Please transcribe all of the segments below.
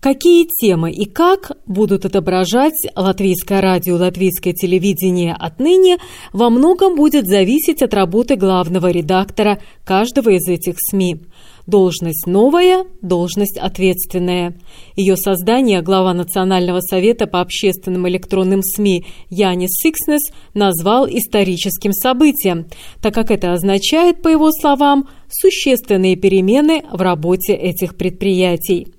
Какие темы и как будут отображать латвийское радио, латвийское телевидение отныне, во многом будет зависеть от работы главного редактора каждого из этих СМИ. Должность новая, должность ответственная. Ее создание глава Национального совета по общественным электронным СМИ Янис Сикснес назвал историческим событием, так как это означает, по его словам, существенные перемены в работе этих предприятий.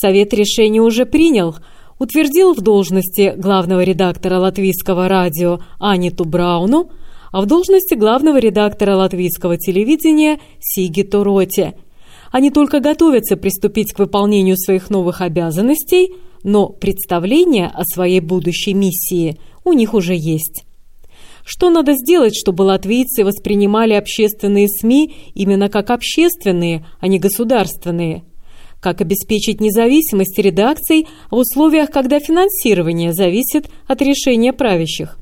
Совет решение уже принял, утвердил в должности главного редактора латвийского радио Аниту Брауну, а в должности главного редактора латвийского телевидения Сиги Туроте. Они только готовятся приступить к выполнению своих новых обязанностей, но представление о своей будущей миссии у них уже есть. Что надо сделать, чтобы латвийцы воспринимали общественные СМИ именно как общественные, а не государственные – как обеспечить независимость редакций в условиях, когда финансирование зависит от решения правящих?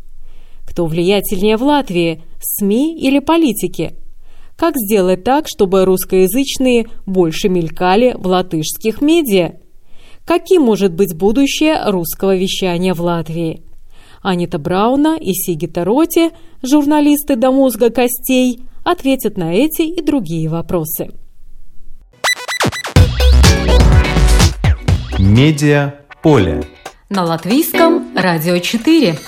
Кто влиятельнее в Латвии, СМИ или политики? Как сделать так, чтобы русскоязычные больше мелькали в латышских медиа? Каким может быть будущее русского вещания в Латвии? Анита Брауна и Сигита Роти, журналисты до мозга костей, ответят на эти и другие вопросы. Медиа поле. На латвийском радио 4.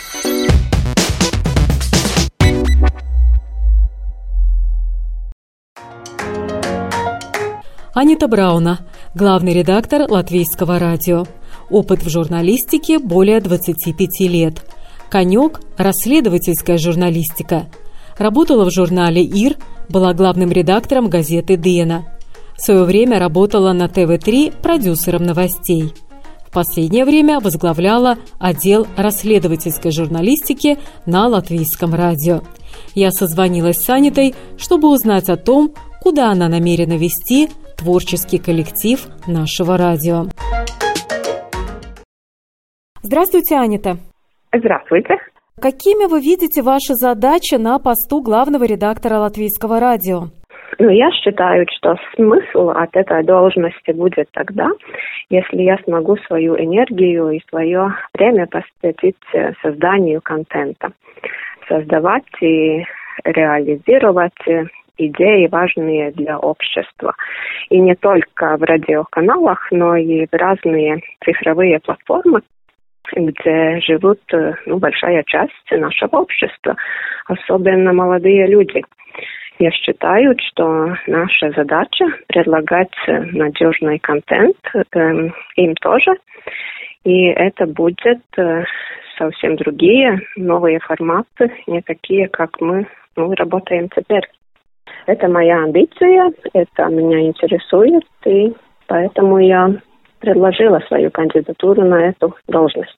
Анита Брауна, главный редактор латвийского радио. Опыт в журналистике более 25 лет. Конек – расследовательская журналистика. Работала в журнале «Ир», была главным редактором газеты «Дена». В свое время работала на ТВ-3 продюсером новостей. В последнее время возглавляла отдел расследовательской журналистики на латвийском радио. Я созвонилась с Анитой, чтобы узнать о том, куда она намерена вести творческий коллектив нашего радио. Здравствуйте, Анита. Здравствуйте. Какими вы видите ваши задачи на посту главного редактора латвийского радио? Ну, я считаю, что смысл от этой должности будет тогда, если я смогу свою энергию и свое время посвятить э, созданию контента. Создавать и реализировать идеи, важные для общества. И не только в радиоканалах, но и в разные цифровые платформы, где живут э, ну, большая часть нашего общества, особенно молодые люди. Я считаю, что наша задача предлагать надежный контент э, им тоже. И это будет э, совсем другие новые форматы, не такие, как мы ну, работаем теперь. Это моя амбиция, это меня интересует, и поэтому я предложила свою кандидатуру на эту должность.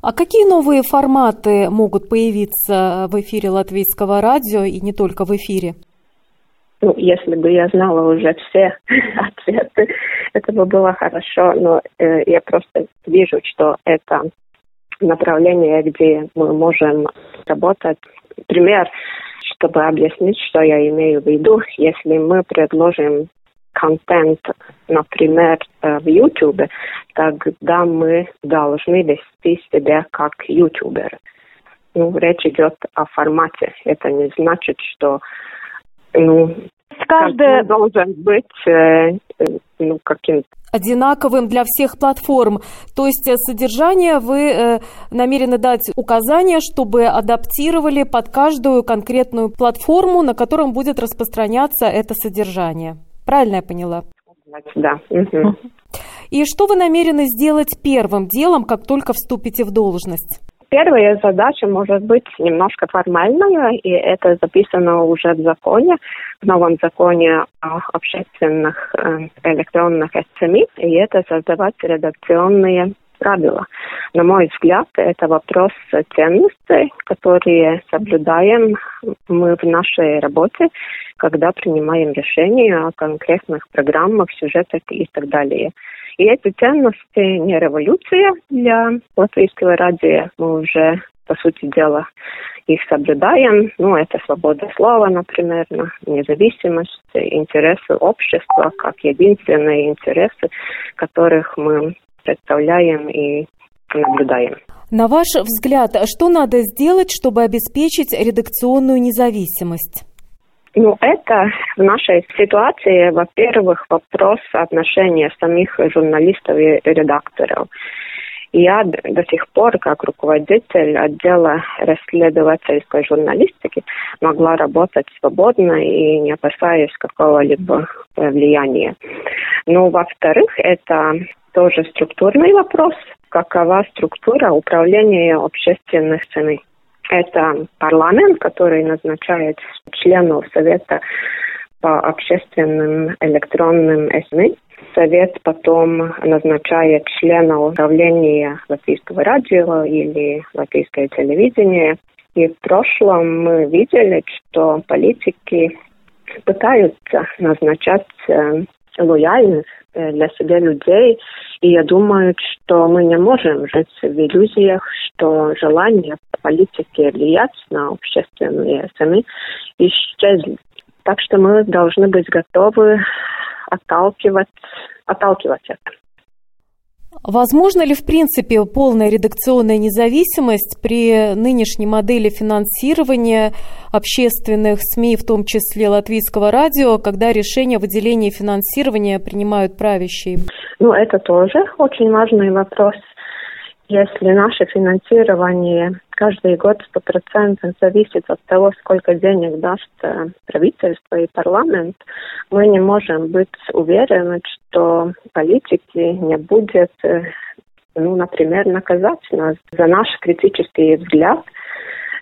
А какие новые форматы могут появиться в эфире латвийского радио и не только в эфире? Ну, если бы я знала уже все ответы, это бы было хорошо, но э, я просто вижу, что это направление, где мы можем работать. Пример, чтобы объяснить, что я имею в виду, если мы предложим контент, например, э, в YouTube, тогда мы должны вести себя как ютубер. Ну, речь идет о формате. Это не значит, что ну, каждый должен быть э, ну, каким одинаковым для всех платформ. То есть э, содержание вы э, намерены дать указания, чтобы адаптировали под каждую конкретную платформу, на котором будет распространяться это содержание. Правильно я поняла? Да. Угу. И что вы намерены сделать первым делом, как только вступите в должность? Первая задача может быть немножко формальная, и это записано уже в законе, в новом законе о общественных э, электронных СМИ, и это создавать редакционные правила. На мой взгляд, это вопрос ценностей, которые соблюдаем мы в нашей работе, когда принимаем решения о конкретных программах, сюжетах и так далее. И эти ценности не революция для латвийского радио. Мы уже, по сути дела, их соблюдаем. Ну, это свобода слова, например, независимость, интересы общества, как единственные интересы, которых мы представляем и наблюдаем. На ваш взгляд, что надо сделать, чтобы обеспечить редакционную независимость? Ну, это в нашей ситуации, во-первых, вопрос отношения самих журналистов и редакторов. Я до сих пор, как руководитель отдела расследовательской журналистики, могла работать свободно и не опасаясь какого-либо влияния. Ну, во-вторых, это тоже структурный вопрос. Какова структура управления общественных цены? Это парламент, который назначает членов Совета по общественным электронным СМИ. Совет потом назначает члена управления Латвийского радио или Латвийское телевидение. И в прошлом мы видели, что политики пытаются назначать э, лояльных э, для себя людей. И я думаю, что мы не можем жить в иллюзиях, что желание политики влиять на общественные СМИ исчезли. Так что мы должны быть готовы отталкивать, отталкивать это. Возможно ли, в принципе, полная редакционная независимость при нынешней модели финансирования общественных СМИ, в том числе латвийского радио, когда решения о выделении финансирования принимают правящие? Ну, это тоже очень важный вопрос. Если наше финансирование каждый год стопроцентно зависит от того, сколько денег даст э, правительство и парламент, мы не можем быть уверены, что политики не будут, э, ну, например, наказать нас за наш критический взгляд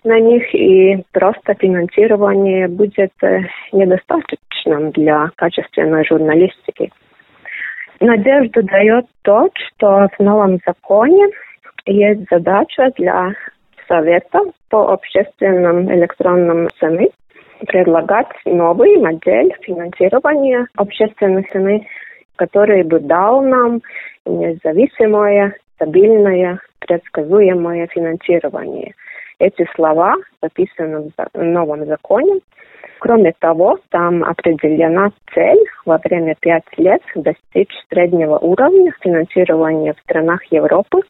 на них, и просто финансирование будет э, недостаточным для качественной журналистики. Надежду дает то, что в новом законе есть задача для Совета по общественным электронным СМИ предлагать новый модель финансирования общественных СМИ, который бы дал нам независимое, стабильное, предсказуемое финансирование. Эти слова записаны в новом законе. Кроме того, там определена цель во время пять лет достичь среднего уровня финансирования в странах Европы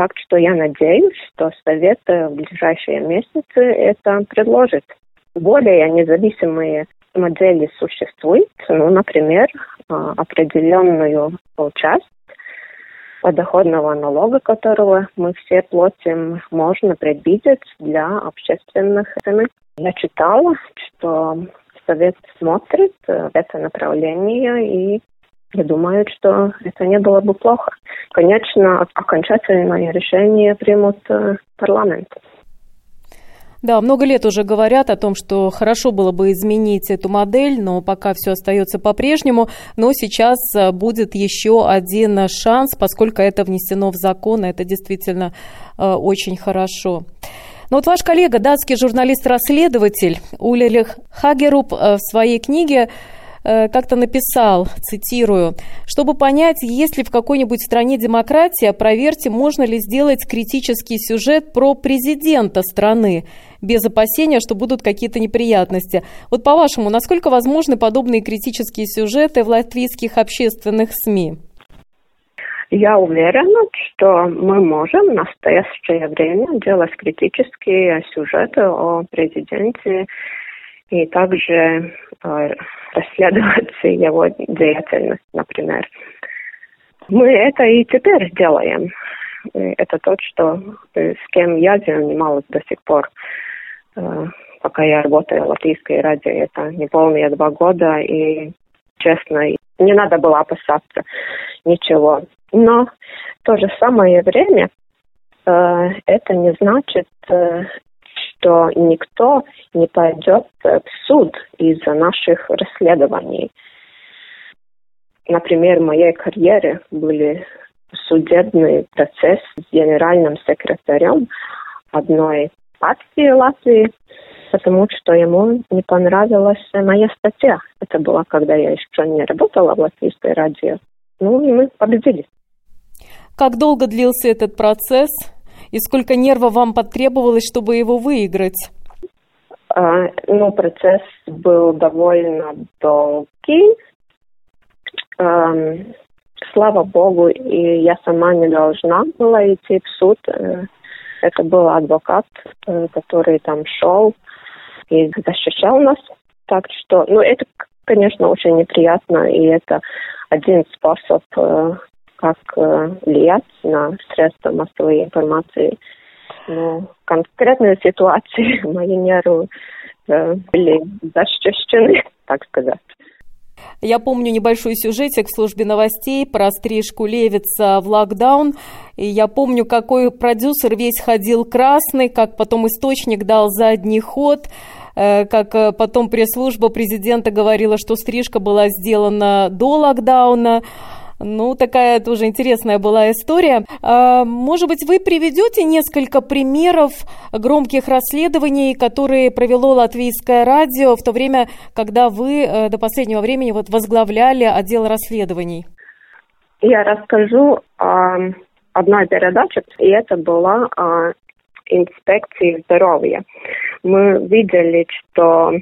так что я надеюсь, что Совет в ближайшие месяцы это предложит. Более независимые модели существуют, ну, например, а, определенную часть подоходного налога, которого мы все платим, можно предвидеть для общественных цен. Я читала, что Совет смотрит в это направление и я думаю, что это не было бы плохо. Конечно, окончательное решение примут э, парламент. Да, много лет уже говорят о том, что хорошо было бы изменить эту модель, но пока все остается по-прежнему. Но сейчас э, будет еще один шанс, поскольку это внесено в закон, это действительно э, очень хорошо. Но вот ваш коллега, датский журналист-расследователь Улерих Хагеруп в своей книге Э, как-то написал, цитирую, «Чтобы понять, есть ли в какой-нибудь стране демократия, проверьте, можно ли сделать критический сюжет про президента страны, без опасения, что будут какие-то неприятности. Вот по-вашему, насколько возможны подобные критические сюжеты в латвийских общественных СМИ?» Я уверена, что мы можем в настоящее время делать критические сюжеты о президенте и также расследовать его деятельность, например. Мы это и теперь делаем. Это то, что э, с кем я занималась до сих пор, э, пока я работаю в Латвийской радио. Это неполные два года, и, честно, не надо было опасаться ничего. Но в то же самое время э, это не значит, что никто не пойдет в суд из-за наших расследований. Например, в моей карьере были судебный процесс с генеральным секретарем одной партии Латвии, потому что ему не понравилась моя статья. Это было, когда я еще не работала в латвийской радио. Ну, и мы победили. Как долго длился этот процесс? И сколько нервов вам потребовалось, чтобы его выиграть? А, ну, процесс был довольно долгий. А, слава богу, и я сама не должна была идти в суд. Э, это был адвокат, э, который там шел и защищал нас. Так что, ну, это, конечно, очень неприятно, и это один способ, э, как влиять на средства массовой информации ну, конкретные ситуации мои нервы э, были защищены, так сказать. Я помню небольшой сюжетик в службе новостей про стрижку Левица в локдаун. И я помню, какой продюсер весь ходил красный, как потом источник дал задний ход, э, как э, потом пресс-служба президента говорила, что стрижка была сделана до локдауна. Ну, такая тоже интересная была история. А, может быть, вы приведете несколько примеров громких расследований, которые провело Латвийское радио в то время, когда вы э, до последнего времени вот возглавляли отдел расследований? Я расскажу о одной передаче, и это была о инспекции здоровья. Мы видели, что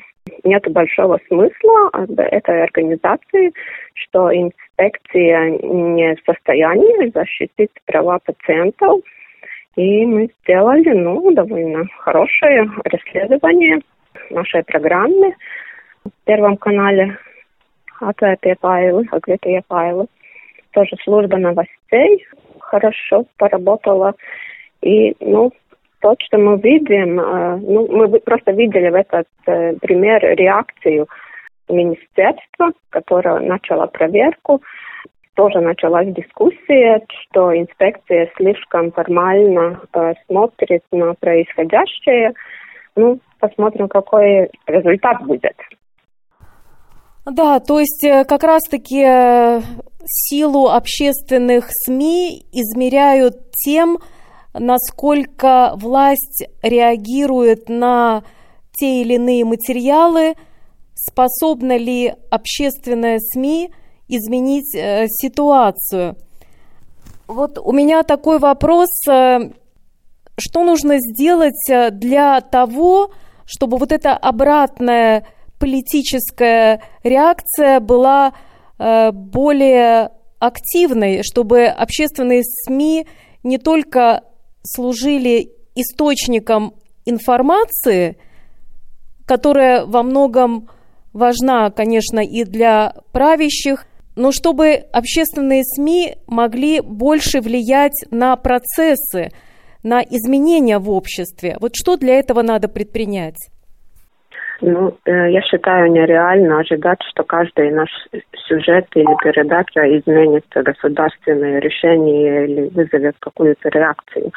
нет большого смысла этой организации, что инспекция не в состоянии защитить права пациентов. И мы сделали, ну, довольно хорошее расследование нашей программы в Первом канале Atvērtie файлы, открытые файлы. Тоже служба новостей хорошо поработала. И, ну, то, что мы видим, э, ну, мы просто видели в этот э, пример реакцию министерства, которое начало проверку. Тоже началась дискуссия, что инспекция слишком формально э, смотрит на происходящее. Ну, посмотрим, какой результат будет. Да, то есть как раз-таки силу общественных СМИ измеряют тем, насколько власть реагирует на те или иные материалы, способна ли общественная СМИ изменить э, ситуацию. Вот у меня такой вопрос, э, что нужно сделать э, для того, чтобы вот эта обратная политическая реакция была э, более активной, чтобы общественные СМИ не только служили источником информации, которая во многом важна, конечно, и для правящих, но чтобы общественные СМИ могли больше влиять на процессы, на изменения в обществе. Вот что для этого надо предпринять? Ну, э, я считаю нереально ожидать, что каждый наш сюжет или передача изменит государственное решение или вызовет какую-то реакцию.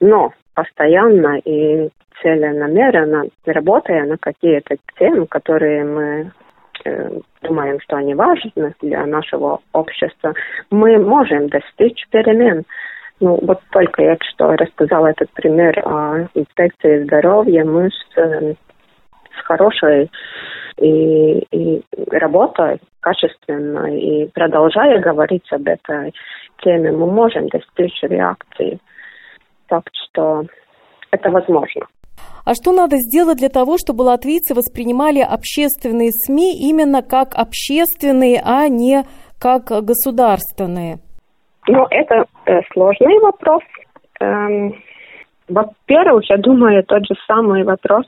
Но постоянно и целенамеренно работая на какие-то темы, которые мы э, думаем, что они важны для нашего общества, мы можем достичь перемен. Ну, вот только я что рассказала этот пример о инспекции здоровья, мы с э, с хорошей и, и работой качественной, и продолжая говорить об этой теме, мы можем достичь реакции. Так что это возможно. А что надо сделать для того, чтобы латвийцы воспринимали общественные СМИ именно как общественные, а не как государственные? Ну, это э, сложный вопрос. Эм, во-первых, я думаю, тот же самый вопрос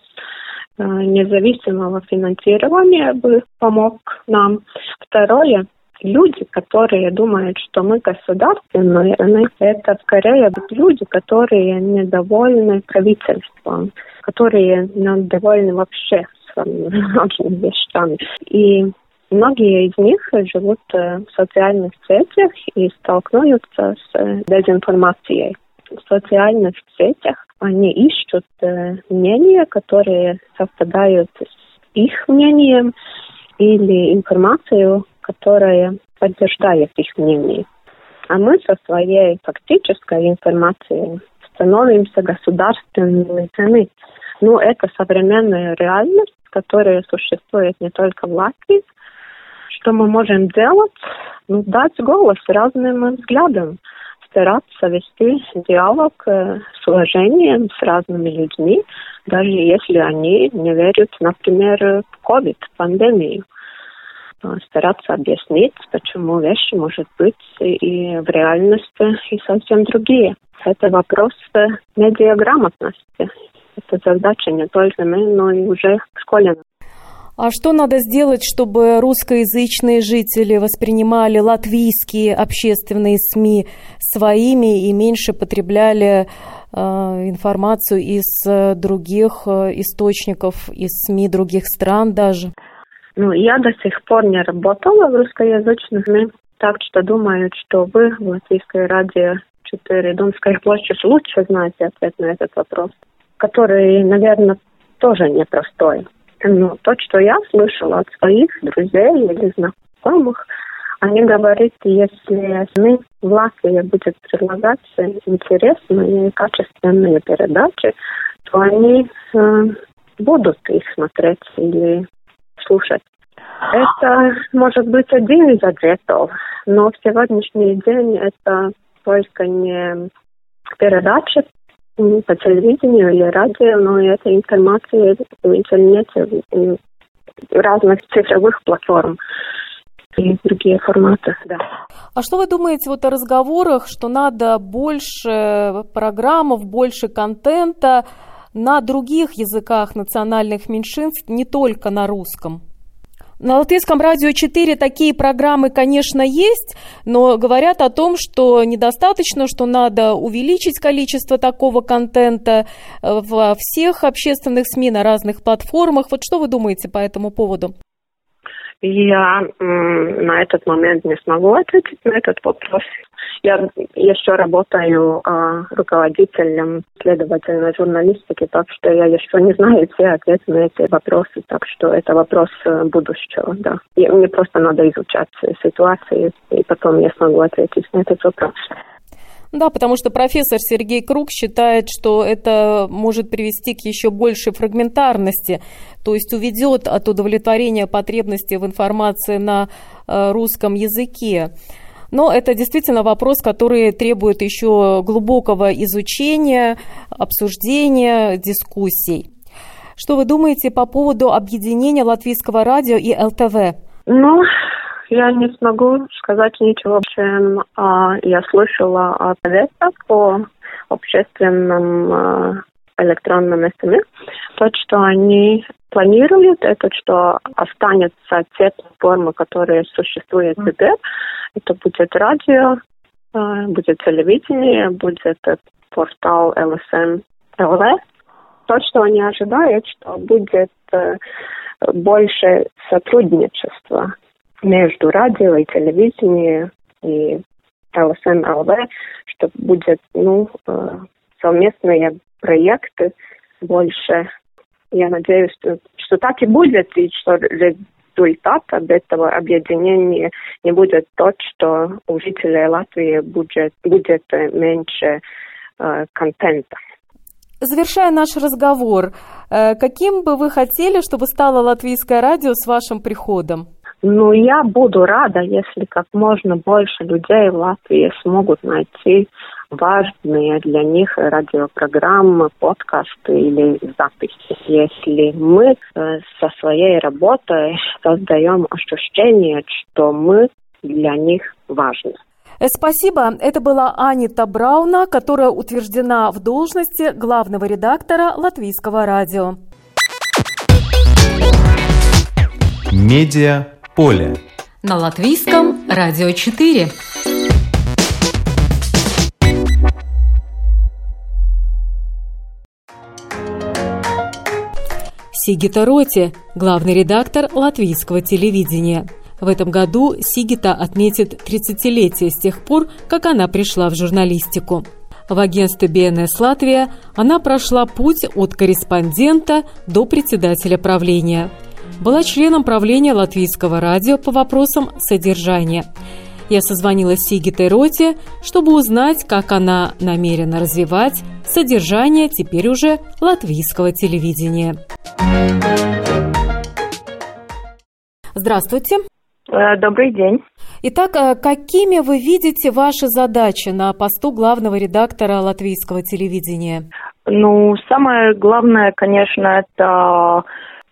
независимого финансирования бы помог нам. Второе, люди, которые думают, что мы государственные, это скорее люди, которые недовольны правительством, которые недовольны вообще с многими вещами. И многие из них живут э, в социальных сетях и столкнутся с дезинформацией. В социальных сетях они ищут э, мнения, которые совпадают с их мнением или информацию, которая подтверждает их мнение. А мы со своей фактической информацией становимся государственными цены. Ну, это современная реальность, которая существует не только в Латвии. Что мы можем делать? Ну, дать голос разным взглядам, стараться вести диалог э, с уважением с разными людьми, даже если они не верят, например, в COVID, пандемию стараться объяснить, почему вещи может быть и в реальности и совсем другие. Это вопрос медиаграмотности. Это задача не только мы, но и уже школьников. А что надо сделать, чтобы русскоязычные жители воспринимали латвийские общественные СМИ своими и меньше потребляли э, информацию из э, других э, источников, из СМИ других стран даже? Ну, я до сих пор не работала в русскоязычных СМИ, так что думаю, что вы в Латвийской радио 4 Думской площадь лучше знаете ответ на этот вопрос, который, наверное, тоже непростой. Но то, что я слышала от своих друзей или знакомых, они говорят, если СМИ в Латвии будет предлагать интересные и качественные передачи, то они э, будут их смотреть или слушать. Это может быть один из ответов, но в сегодняшний день это только не передача по телевидению или радио, но это информация в интернете, в разных цифровых платформ и другие форматы, да. А что вы думаете вот о разговорах, что надо больше программов, больше контента на других языках национальных меньшинств, не только на русском? На Латвийском радио 4 такие программы, конечно, есть, но говорят о том, что недостаточно, что надо увеличить количество такого контента э, во всех общественных СМИ на разных платформах. Вот что вы думаете по этому поводу? Я на этот момент не смогу ответить на этот вопрос. Я еще работаю э, руководителем следовательной журналистики, так что я еще не знаю все ответы на эти вопросы, так что это вопрос э, будущего, да. И мне просто надо изучать ситуацию, и потом я смогу ответить на этот вопрос. Да, потому что профессор Сергей Круг считает, что это может привести к еще большей фрагментарности, то есть уведет от удовлетворения потребностей в информации на э, русском языке. Но это действительно вопрос, который требует еще глубокого изучения, обсуждения, дискуссий. Что вы думаете по поводу объединения латвийского радио и ЛТВ? Ну, я не смогу сказать ничего, чем а, я слышала от советов по общественным а, электронным СМИ. То, что они планируют, это что останется те платформы, которые существуют теперь. Это будет радио, а, будет телевидение, будет портал LSM LV. То, что они ожидают, что будет э, больше сотрудничества между радио и телевидением и ЛСМ ЛВ, что будет ну, э, совместные проекты больше. Я надеюсь, что, что так и будет, и что результат от этого объединения не будет тот, что у жителей Латвии будет, будет меньше э, контента. Завершая наш разговор, э, каким бы вы хотели, чтобы стало латвийское радио с вашим приходом? Ну, я буду рада, если как можно больше людей в Латвии смогут найти важные для них радиопрограммы, подкасты или записи. Если мы э, со своей работой создаем ощущение, что мы для них важны. Э, спасибо. Это была Анита Брауна, которая утверждена в должности главного редактора Латвийского радио. Медиа поле. На латвийском радио 4. Сигита Роти, главный редактор латвийского телевидения. В этом году Сигита отметит 30-летие с тех пор, как она пришла в журналистику. В агентстве БНС «Латвия» она прошла путь от корреспондента до председателя правления – была членом правления Латвийского радио по вопросам содержания. Я созвонилась с Сигитой Роте, чтобы узнать, как она намерена развивать содержание теперь уже латвийского телевидения. Здравствуйте. Э, добрый день. Итак, э, какими вы видите ваши задачи на посту главного редактора латвийского телевидения? Ну, самое главное, конечно, это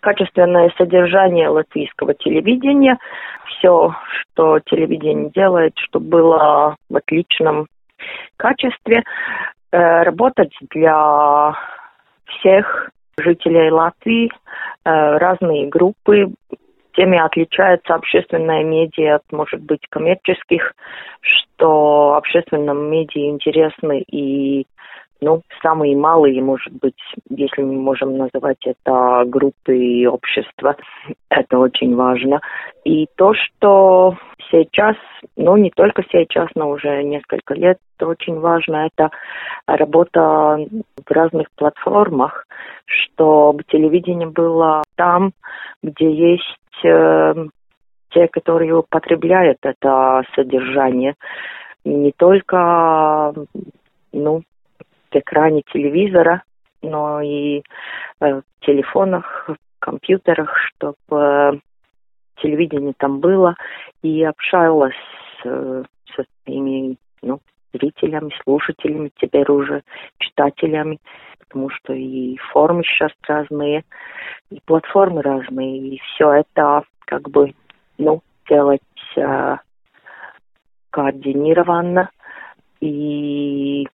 качественное содержание латвийского телевидения. Все, что телевидение делает, чтобы было в отличном качестве. Э, работать для всех жителей Латвии, разные группы, теми отличается общественная медиа от, может быть, коммерческих, что общественном медиа интересны и ну, самые малые, может быть, если мы можем называть это группы общества, это очень важно. И то, что сейчас, ну, не только сейчас, но уже несколько лет, очень важно, это работа в разных платформах, чтобы телевидение было там, где есть э, те, которые потребляют это содержание, не только ну, экране телевизора, но и э, в телефонах, в компьютерах, чтобы телевидение там было и общалась э, со своими ну, зрителями, слушателями, теперь уже читателями, потому что и формы сейчас разные, и платформы разные, и все это как бы, ну, делать э, координированно. И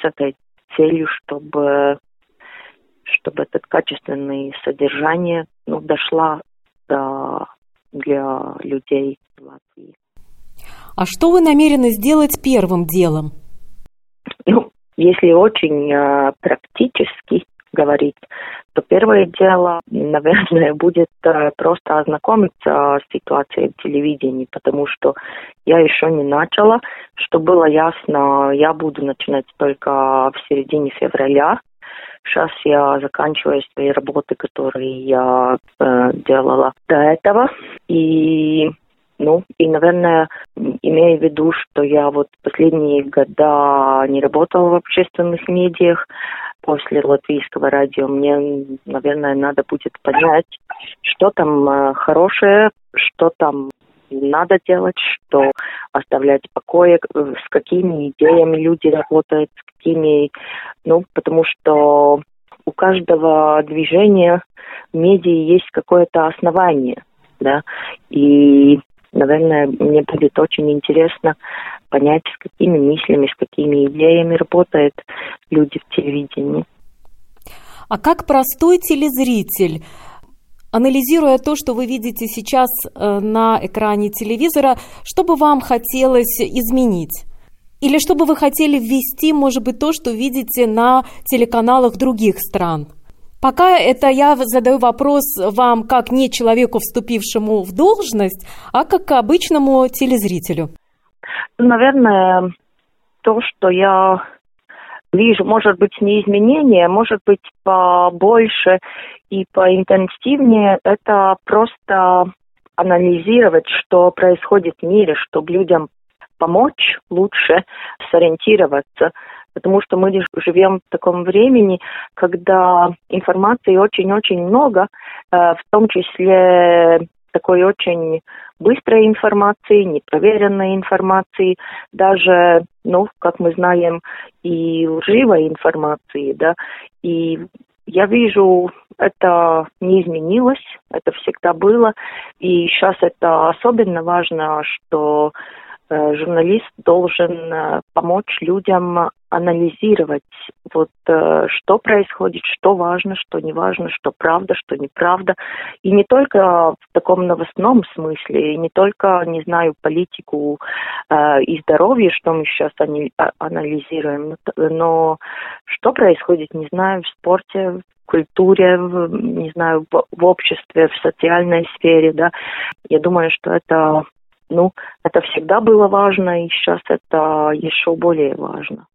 с этой целью, чтобы чтобы это качественное содержание ну, дошло до, для людей в Латвии. А что вы намерены сделать первым делом? Ну, если очень э, практически говорить, то первое дело, наверное, будет э, просто ознакомиться с ситуацией в телевидении, потому что я еще не начала. Что было ясно, я буду начинать только в середине февраля. Сейчас я заканчиваю свои работы, которые я э, делала до этого. И ну, и, наверное, имея в виду, что я вот последние года не работала в общественных медиах, после латвийского радио мне, наверное, надо будет понять, что там э, хорошее, что там надо делать, что оставлять в покое, с какими идеями люди работают, с какими, ну, потому что у каждого движения в медиа есть какое-то основание, да, и наверное, мне будет очень интересно понять, с какими мыслями, с какими идеями работают люди в телевидении. А как простой телезритель, анализируя то, что вы видите сейчас э, на экране телевизора, что бы вам хотелось изменить? Или что бы вы хотели ввести, может быть, то, что видите на телеканалах других стран? Пока это я задаю вопрос вам как не человеку, вступившему в должность, а как обычному телезрителю. Наверное, то, что я вижу, может быть, не изменения, может быть, побольше и поинтенсивнее, это просто анализировать, что происходит в мире, чтобы людям помочь лучше сориентироваться потому что мы живем в таком времени, когда информации очень-очень много, э, в том числе такой очень быстрой информации, непроверенной информации, даже, ну, как мы знаем, и лживой информации, да, и я вижу, это не изменилось, это всегда было, и сейчас это особенно важно, что журналист должен э, помочь людям анализировать, вот э, что происходит, что важно, что не важно, что правда, что неправда. И не только в таком новостном смысле, и не только, не знаю, политику и здоровье, что мы сейчас а, анализируем, но что происходит, не знаю, в спорте, в культуре, в, не знаю, в, в обществе, в социальной сфере, да. Я думаю, что это ну, это всегда было важно, и сейчас это еще более важно.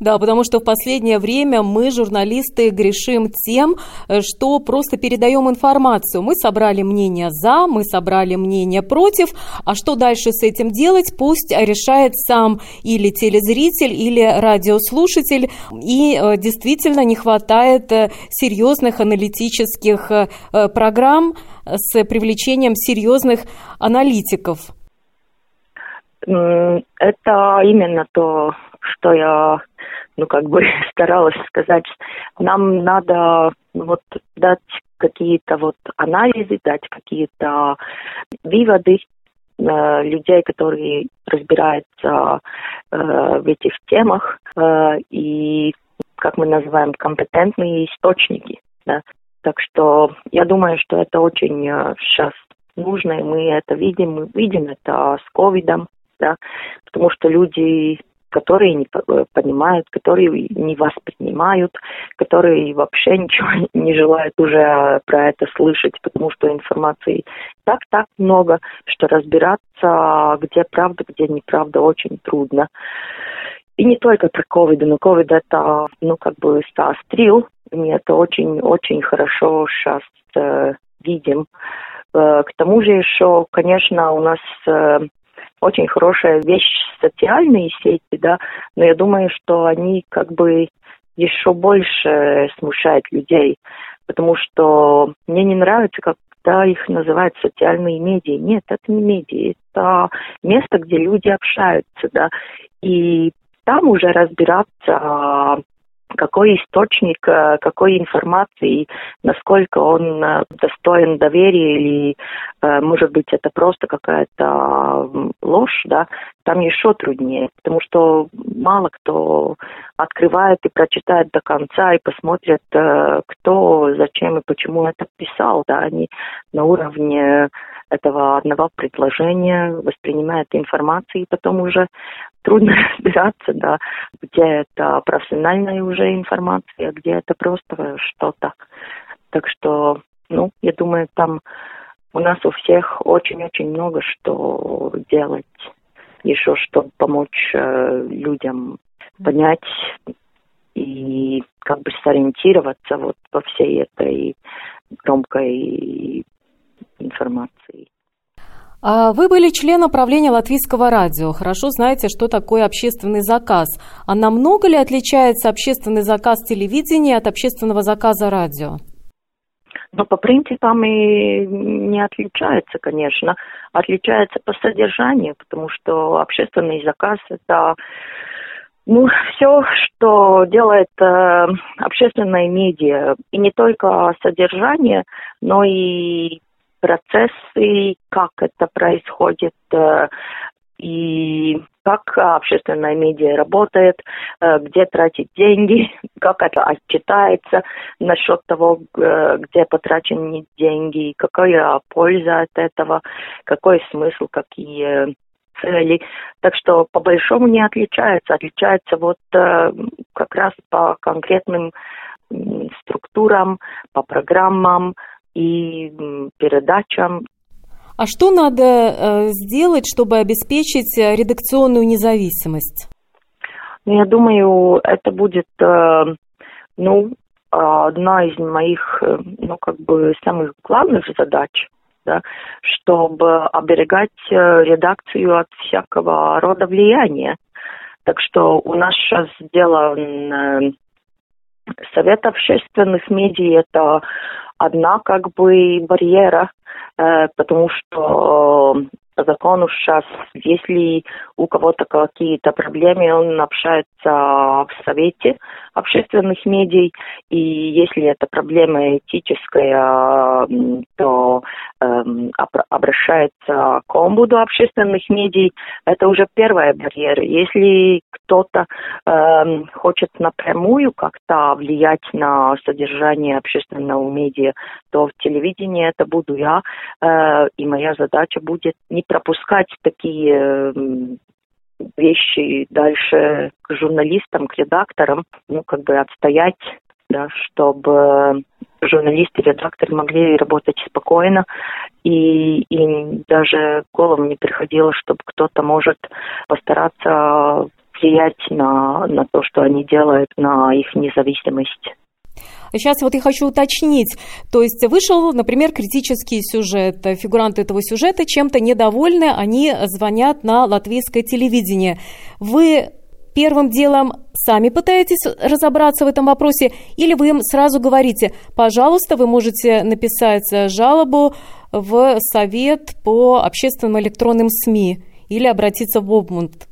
Да, потому что в последнее время мы, журналисты, грешим тем, э, что просто передаем информацию. Мы собрали мнение за, мы собрали мнение против, а что дальше с этим делать, пусть решает сам или телезритель, или радиослушатель. И э, действительно не хватает э, серьезных аналитических программ с привлечением серьезных аналитиков. Это именно то, что я, ну, как бы старалась сказать. Нам надо ну, вот дать какие-то вот анализы, дать какие-то выводы э, людей, которые разбираются э, в этих темах э, и, как мы называем, компетентные источники. Да? Так что я думаю, что это очень э, сейчас нужно, и мы это видим, мы видим это с ковидом, да, потому что люди которые не э, понимают, которые не воспринимают, которые вообще ничего не желают уже про это слышать, потому что информации так-так много, что разбираться, где правда, где неправда, очень трудно. И не только про ковид, но ковид это, ну, как бы соострил, и это очень-очень хорошо сейчас э, видим. Э, к тому же еще, конечно, у нас э, очень хорошая вещь социальные сети, да, но я думаю, что они как бы еще больше смущают людей, потому что мне не нравится, когда их называют социальные медиа. Нет, это не медиа, это место, где люди общаются, да, и там уже разбираться какой источник, э, какой информации, насколько он э, достоин доверия или, э, может быть, это просто какая-то ложь, да, там еще труднее, потому что мало кто открывает и прочитает до конца и посмотрит, кто, зачем и почему это писал, да, они на уровне этого одного предложения воспринимает информацию, и потом уже трудно разбираться, да, где это профессиональная уже информация, где это просто что-то. Так что, ну, я думаю, там у нас у всех очень-очень много что делать еще, чтобы помочь э, людям понять и как бы сориентироваться вот по всей этой громкой информации. А вы были членом правления Латвийского радио. Хорошо знаете, что такое общественный заказ. А намного ли отличается общественный заказ телевидения от общественного заказа радио? Ну, по принципам и не отличается, конечно. Отличается по содержанию, потому что общественный заказ – это ну, все, что делает э, общественное медиа, и не только содержание, но и процессы, как это происходит, э, и как общественная медиа работает, э, где тратить деньги, как это отчитается насчет того, э, где потрачены деньги, какая польза от этого, какой смысл, какие цели. Так что по большому не отличается. Отличается вот как раз по конкретным структурам, по программам, и передачам. А что надо э, сделать, чтобы обеспечить э, редакционную независимость? Ну, я думаю, это будет, э, ну, одна из моих, ну, как бы самых главных задач, да, чтобы оберегать редакцию от всякого рода влияния. Так что у нас сейчас сделан Совет общественных медиа – это одна как бы барьера, э, потому что по закону сейчас, если у кого-то какие-то проблемы, он общается в Совете общественных медий, и если эта проблема этическая, то э, обращается к омбуду общественных медий. Это уже первая барьера. Если кто-то э, хочет напрямую как-то влиять на содержание общественного медиа, то в телевидении это буду я, э, и моя задача будет не пропускать такие вещи дальше к журналистам, к редакторам, ну, как бы отстоять да, чтобы журналисты, редакторы могли работать спокойно, и им даже голову не приходило, чтобы кто-то может постараться влиять на, на то, что они делают, на их независимость. Сейчас вот я хочу уточнить. То есть вышел, например, критический сюжет. Фигуранты этого сюжета чем-то недовольны, они звонят на латвийское телевидение. Вы первым делом сами пытаетесь разобраться в этом вопросе, или вы им сразу говорите, пожалуйста, вы можете написать жалобу в Совет по общественным электронным СМИ или обратиться в Обмунд?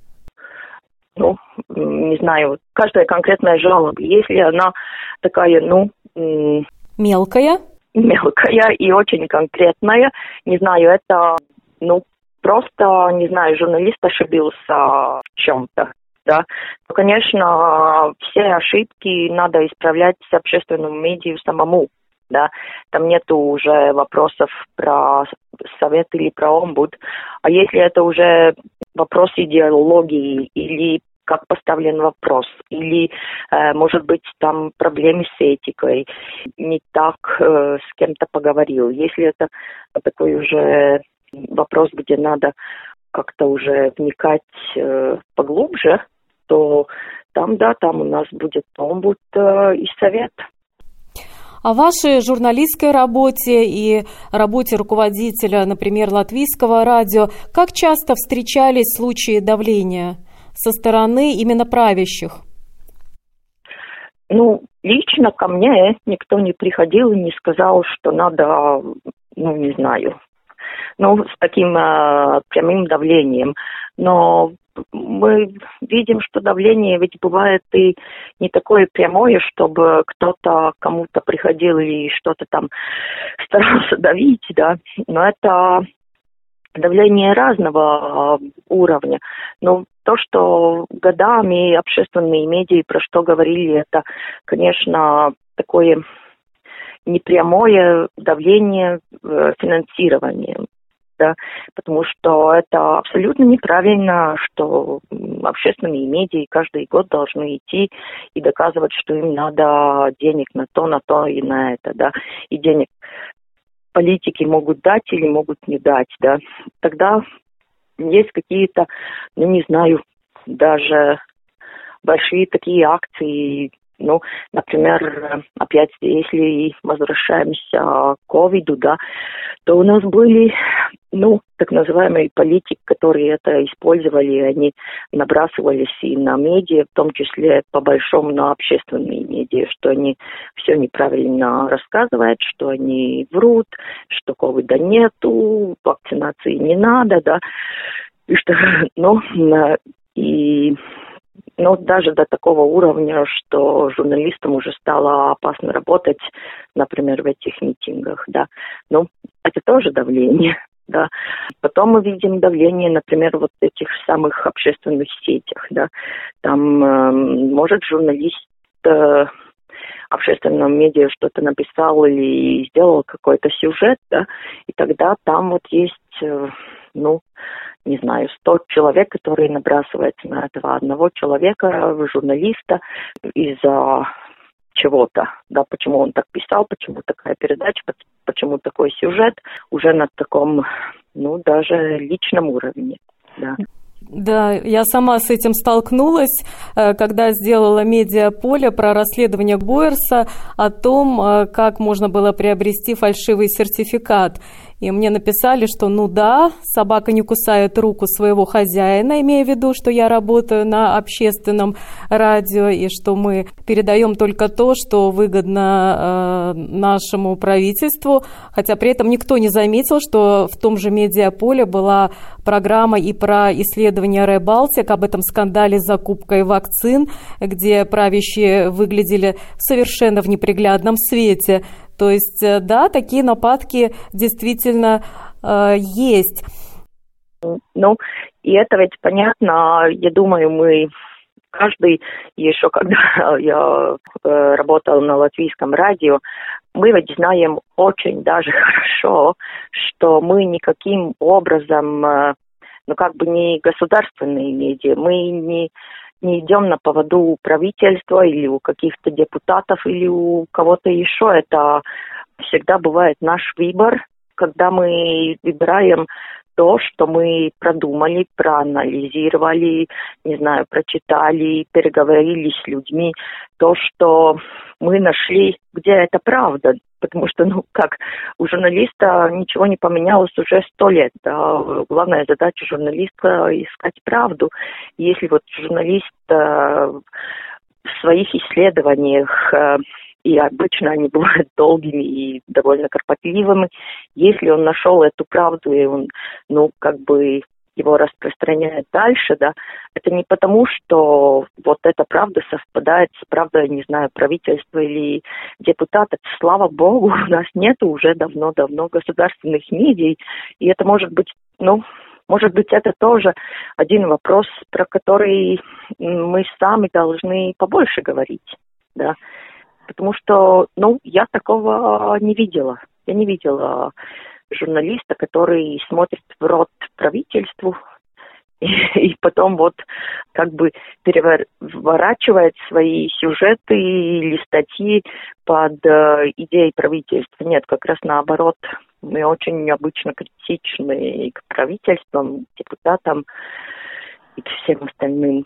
Ну, не знаю, каждая конкретная жалоба, если она такая, ну... Мелкая? Мелкая и очень конкретная, не знаю, это, ну, просто, не знаю, журналист ошибился в чем-то да, то, конечно, все ошибки надо исправлять с общественным медиа самому, да, там нету уже вопросов про совет или про омбуд, а если это уже вопрос идеологии или как поставлен вопрос, или, э, может быть, там проблемы с этикой, не так э, с кем-то поговорил. Если это такой уже вопрос, где надо как-то уже вникать э, поглубже, то там, да, там у нас будет омбуд э, и совет. О вашей журналистской работе и работе руководителя, например, латвийского радио, как часто встречались случаи давления со стороны именно правящих? Ну, лично ко мне никто не приходил и не сказал, что надо, ну, не знаю, ну, с таким э, прямым давлением. Но мы видим, что давление ведь бывает и не такое прямое, чтобы кто-то кому-то приходил и что-то там старался давить, да, но это давление разного уровня. Но то, что годами общественные медиа про что говорили, это, конечно, такое непрямое давление э, финансированием потому что это абсолютно неправильно, что общественные медиа каждый год должны идти и доказывать, что им надо денег на то, на то и на это, да, и денег политики могут дать или могут не дать, да, тогда есть какие-то, ну, не знаю, даже большие такие акции, ну, например, опять, если возвращаемся к ковиду, да, то у нас были, ну, так называемые политики, которые это использовали, они набрасывались и на медиа, в том числе по большому на общественные медиа, что они все неправильно рассказывают, что они врут, что ковида нету, вакцинации не надо, да, и что, ну, и ну, даже до такого уровня, что журналистам уже стало опасно работать, например, в этих митингах, да. Ну, это тоже давление, да. Потом мы видим давление, например, вот этих самых общественных сетях, да. Там э, может журналист э, общественном медиа что-то написал или сделал какой-то сюжет, да, и тогда там вот есть, э, ну, не знаю, 100 человек, которые набрасываются на этого одного человека, журналиста, из-за чего-то, да, почему он так писал, почему такая передача, почему такой сюжет, уже на таком, ну, даже личном уровне, да. Да, я сама с этим столкнулась, э, когда сделала медиаполе про расследование Бойерса о том, э, как можно было приобрести фальшивый сертификат. И мне написали, что ну да, собака не кусает руку своего хозяина, имея в виду, что я работаю на общественном радио и что мы передаем только то, что выгодно э, нашему правительству. Хотя при этом никто не заметил, что в том же медиаполе была программа и про исследование Ребалтик об этом скандале с закупкой вакцин, где правящие выглядели совершенно в неприглядном свете. То есть, э, да, такие нападки действительно э, есть. Ну, и это ведь понятно. Я думаю, мы каждый, еще когда я э, работал на латвийском радио, мы ведь знаем очень даже хорошо, что мы никаким образом, э, ну как бы не государственные медиа, мы не не идем на поводу у правительства или у каких-то депутатов или у кого-то еще. Это всегда бывает наш выбор, когда мы выбираем то, что мы продумали, проанализировали, не знаю, прочитали, переговорили с людьми, то, что мы нашли, где это правда. Потому что, ну, как у журналиста ничего не поменялось уже сто лет. Да? Главная задача журналиста – искать правду. Если вот журналист э, в своих исследованиях э, и обычно они бывают долгими и довольно кропотливыми. Если он нашел эту правду, и он, ну, как бы его распространяет дальше, да, это не потому, что вот эта правда совпадает с правдой, не знаю, правительства или депутатов. Слава богу, у нас нет уже давно-давно государственных медий, и это может быть, ну, может быть, это тоже один вопрос, про который мы сами должны побольше говорить, да. Потому что, ну, я такого не видела. Я не видела журналиста, который смотрит в рот правительству и, и потом вот как бы переворачивает свои сюжеты или статьи под э, идеей правительства. Нет, как раз наоборот. Мы очень обычно критичны к правительствам, депутатам и к всем остальным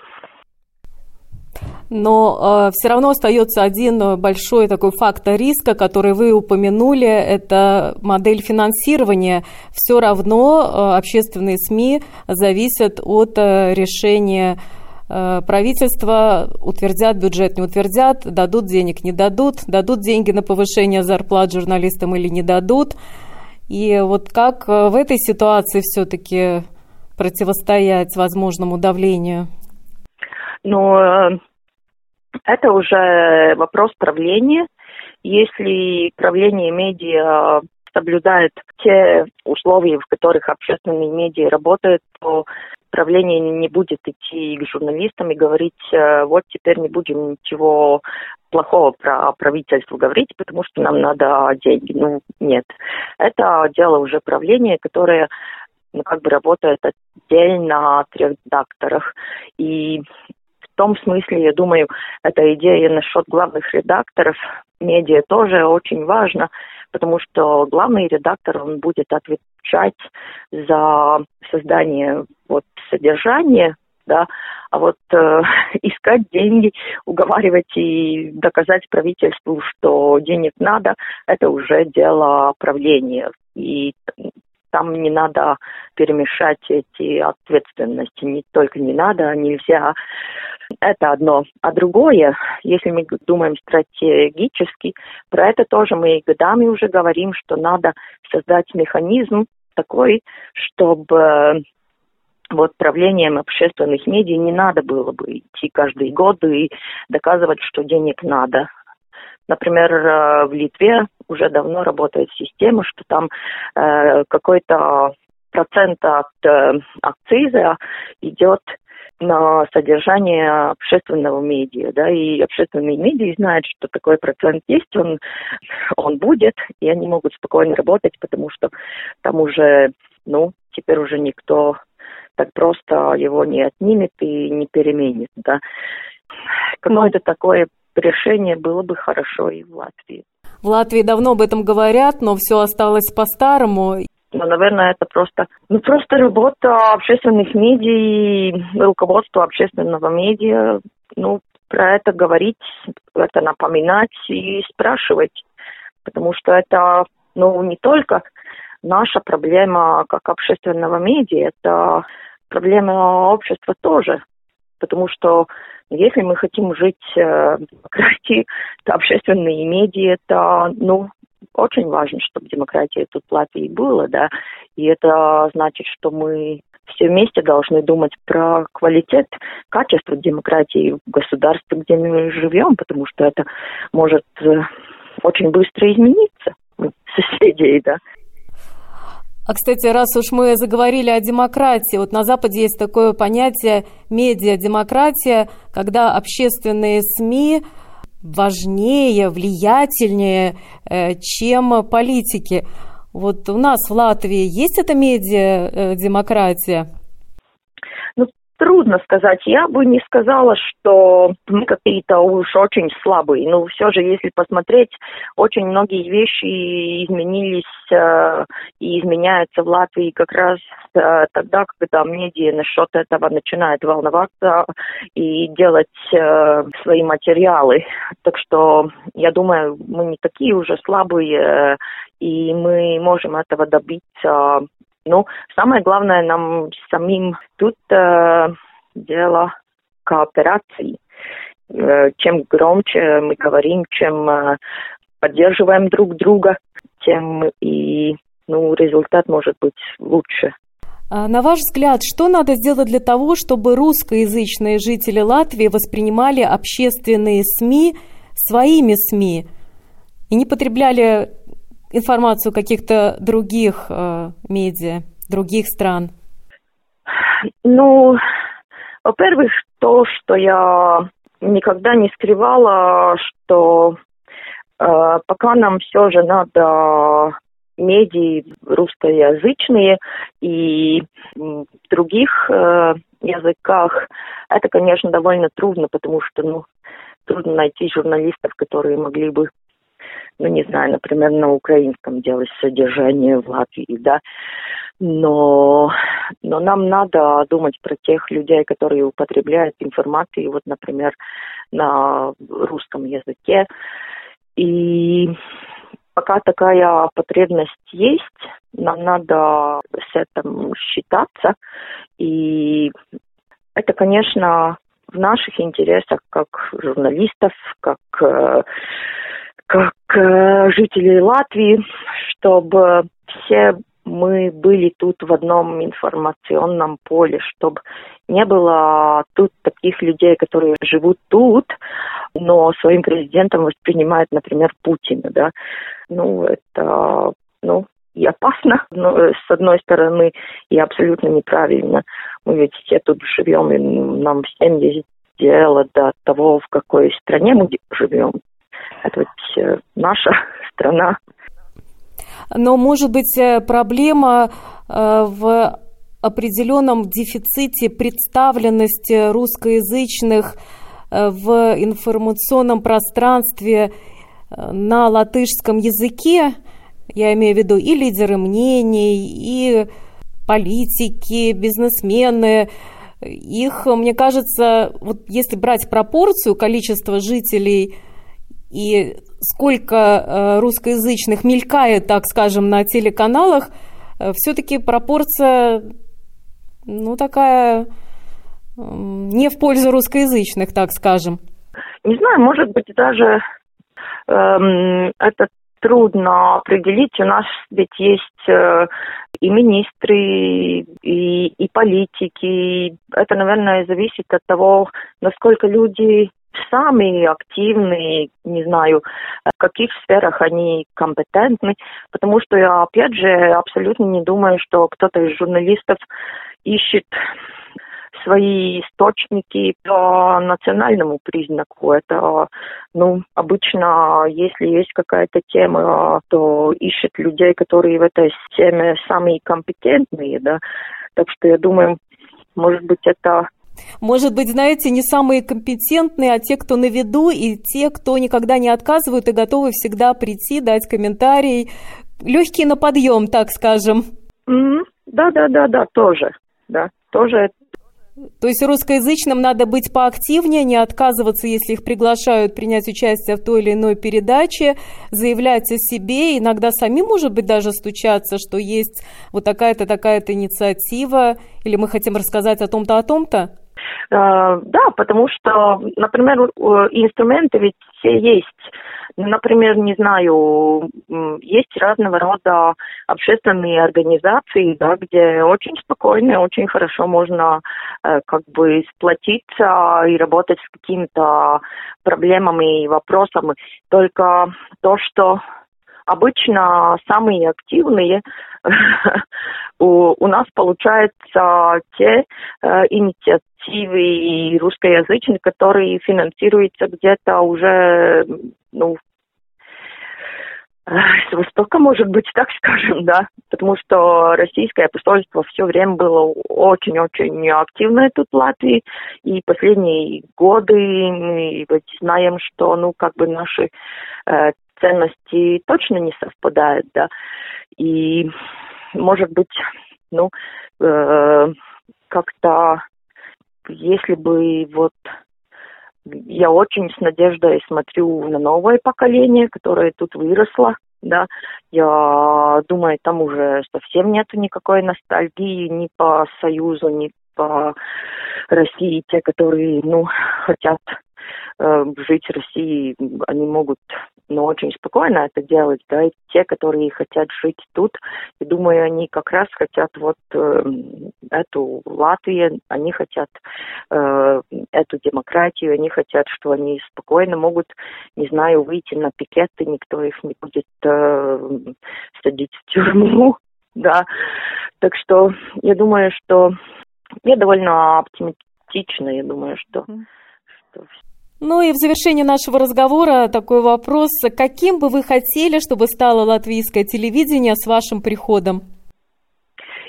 но э, все равно остается один большой такой фактор риска, который вы упомянули, это модель финансирования. Все равно э, общественные СМИ зависят от э, решения э, правительства, утвердят бюджет, не утвердят, дадут денег, не дадут, дадут деньги на повышение зарплат журналистам или не дадут. И вот как э, в этой ситуации все-таки противостоять возможному давлению? Ну, э, это уже вопрос правления. Если правление медиа соблюдает те условия, в которых общественные медиа работают, то правление не будет идти к журналистам и говорить, э, вот теперь не будем ничего плохого про правительство говорить, потому что нам надо деньги. Ну, нет. Это дело уже правления, которое ну, как бы работает отдельно от редакторах. И том смысле, я думаю, эта идея насчет главных редакторов медиа тоже очень важна, потому что главный редактор, он будет отвечать за создание вот содержания, да, а вот э, искать деньги, уговаривать и доказать правительству, что денег надо, это уже дело правления. И там не надо перемешать эти ответственности. Не только не надо, а нельзя. Это одно. А другое, если мы думаем стратегически, про это тоже мы годами уже говорим, что надо создать механизм такой, чтобы вот правлением общественных медиа не надо было бы идти каждый год и доказывать, что денег надо. Например, э, в Литве уже давно работает система, что там э, какой-то процент от э, акциза идет на содержание общественного медиа, да, и общественные медиа знают, что такой процент есть, он, он будет, и они могут спокойно работать, потому что там уже, ну, теперь уже никто так просто его не отнимет и не переменит, да. Какое-то такое решение было бы хорошо и в Латвии. В Латвии давно об этом говорят, но все осталось по-старому. Ну, наверное, это просто, ну, просто работа общественных медиа и руководство общественного медиа, ну, про это говорить, это напоминать и спрашивать. Потому что это, ну, не только наша проблема как общественного медиа, это проблема общества тоже. Потому что если мы хотим жить э, в демократии, то общественные медиа это, ну, очень важно, чтобы демократия тут в Латвии была, да, и это значит, что мы все вместе должны думать про квалитет, качество демократии в государстве, где мы живем, потому что это может э, очень быстро измениться соседей, да. А, кстати, раз уж мы заговорили о демократии, вот на Западе есть такое понятие медиа-демократия, когда общественные СМИ важнее, влиятельнее, э, чем политики. Вот у нас в Латвии есть эта медиа-демократия? Ну, Трудно сказать. Я бы не сказала, что мы какие-то уж очень слабые. Но все же, если посмотреть, очень многие вещи изменились э, и изменяются в Латвии как раз э, тогда, когда медиа насчет этого начинают волноваться и делать э, свои материалы. Так что я думаю, мы не такие уже слабые, и мы можем этого добиться ну, самое главное нам самим тут э, дело кооперации. Э, чем громче мы говорим, чем э, поддерживаем друг друга, тем и ну, результат может быть лучше. А на ваш взгляд, что надо сделать для того, чтобы русскоязычные жители Латвии воспринимали общественные СМИ своими СМИ и не потребляли информацию каких-то других э, медиа, других стран? Ну, во-первых, то, что я никогда не скрывала, что э, пока нам все же надо медии русскоязычные и в других э, языках, это, конечно, довольно трудно, потому что, ну, трудно найти журналистов, которые могли бы ну, не знаю, например, на украинском делать содержание в Латвии, да, но, но нам надо думать про тех людей, которые употребляют информацию, вот, например, на русском языке. И пока такая потребность есть, нам надо с этим считаться. И это, конечно, в наших интересах, как журналистов, как э, как э, жители Латвии, чтобы все мы были тут в одном информационном поле, чтобы не было тут таких людей, которые живут тут, но своим президентом воспринимают, например, Путина, да. Ну, это, ну, и опасно, но, с одной стороны, и абсолютно неправильно. Мы ведь все тут живем, и нам всем есть дело до того, в какой стране мы живем. Это ведь э, наша страна. Но, может быть, э, проблема э, в определенном дефиците представленности русскоязычных в информационном пространстве на латышском языке, я имею в виду и лидеры мнений, и политики, бизнесмены, их, мне кажется, вот если брать пропорцию количества жителей и сколько э, русскоязычных мелькает, так скажем, на телеканалах, э, все-таки пропорция, ну, такая не в пользу русскоязычных, так скажем. Не знаю, может быть, даже эм, это трудно определить. У нас ведь есть э, и министры, и, и политики. Это, наверное, зависит от того, насколько люди сами активны, не знаю, в каких сферах они компетентны, потому что я, опять же, абсолютно не думаю, что кто-то из журналистов ищет свои источники по национальному признаку. Это, ну, обычно, если есть какая-то тема, то ищет людей, которые в этой теме самые компетентные, да. Так что я думаю, может быть, это может быть, знаете, не самые компетентные, а те, кто на виду, и те, кто никогда не отказывают и готовы всегда прийти, дать комментарий. Легкие на подъем, так скажем. Да, да, да, да, тоже. Да, тоже то есть русскоязычным надо быть поактивнее, не отказываться, если их приглашают принять участие в той или иной передаче, заявлять о себе, иногда самим, может быть, даже стучаться, что есть вот такая-то, такая-то инициатива, или мы хотим рассказать о том-то, о том-то? А, да, потому что, например, инструменты ведь все есть. Например, не знаю, есть разного рода общественные организации, да, где очень спокойно, очень хорошо можно э, как бы сплотиться и работать с какими-то проблемами и вопросами. Только то, что обычно самые активные у, у нас получаются те э, инициативы русскоязычные, которые финансируются где-то уже ну, с Востока, может быть, так скажем, да, потому что российское посольство все время было очень-очень активное тут в Латвии, и последние годы мы знаем, что, ну, как бы наши э, ценности точно не совпадают, да, и, может быть, ну, э, как-то, если бы вот я очень с надеждой смотрю на новое поколение, которое тут выросло, да, я думаю, там уже совсем нету никакой ностальгии ни по Союзу, ни по России. Те, которые, ну, хотят э, жить в России, они могут но очень спокойно это делать, да, и те, которые хотят жить тут, и думаю, они как раз хотят вот э, эту Латвию, они хотят э, эту демократию, они хотят, что они спокойно могут, не знаю, выйти на пикеты, никто их не будет э, садить в тюрьму, да, так что я думаю, что я довольно оптимистична, я думаю, что, что ну и в завершении нашего разговора такой вопрос. Каким бы вы хотели, чтобы стало латвийское телевидение с вашим приходом?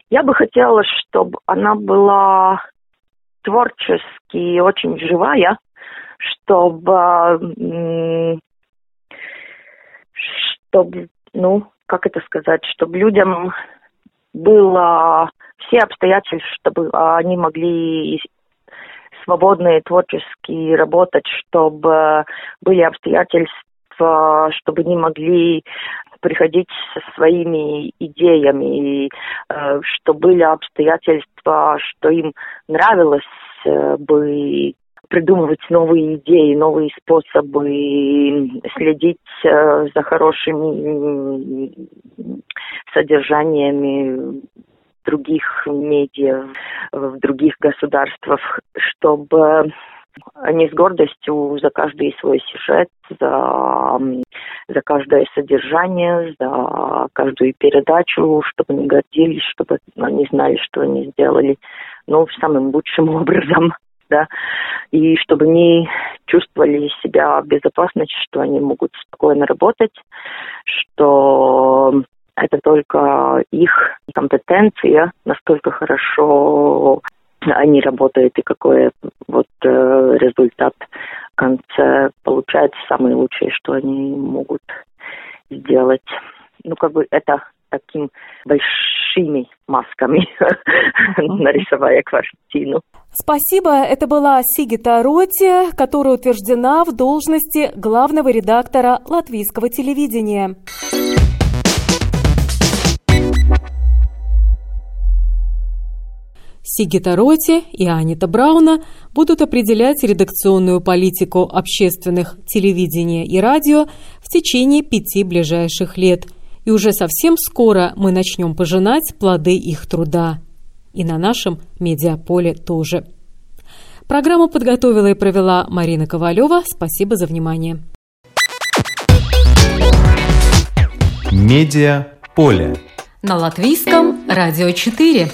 Я бы хотела, чтобы она была творчески очень живая, чтобы, чтобы, ну, как это сказать, чтобы людям было все обстоятельства, чтобы они могли свободно и творчески работать, чтобы были обстоятельства, чтобы они могли приходить со своими идеями, и, э, что были обстоятельства, что им нравилось э, бы придумывать новые идеи, новые способы, следить э, за хорошими содержаниями других медиа в других государствах, чтобы они с гордостью за каждый свой сюжет, за, за каждое содержание, за каждую передачу, чтобы они гордились, чтобы они знали, что они сделали, ну, самым лучшим образом, да, и чтобы они чувствовали себя в безопасности, что они могут спокойно работать, что это только их компетенция, насколько хорошо они работают и какой вот э, результат в конце получается самое лучшее, что они могут сделать. Ну, как бы это таким большими масками, нарисовая картину. Спасибо. Это была Сигита Роти, которая утверждена в должности главного редактора латвийского телевидения. Сигита Роти и Анита Брауна будут определять редакционную политику общественных телевидения и радио в течение пяти ближайших лет. И уже совсем скоро мы начнем пожинать плоды их труда. И на нашем медиаполе тоже. Программу подготовила и провела Марина Ковалева. Спасибо за внимание. Медиа поле. На латвийском радио 4.